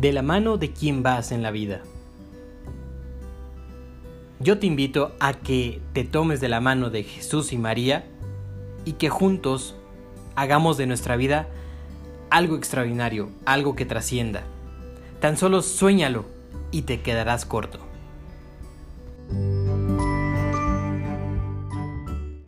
de la mano de quién vas en la vida. Yo te invito a que te tomes de la mano de Jesús y María y que juntos hagamos de nuestra vida algo extraordinario, algo que trascienda. Tan solo suéñalo y te quedarás corto.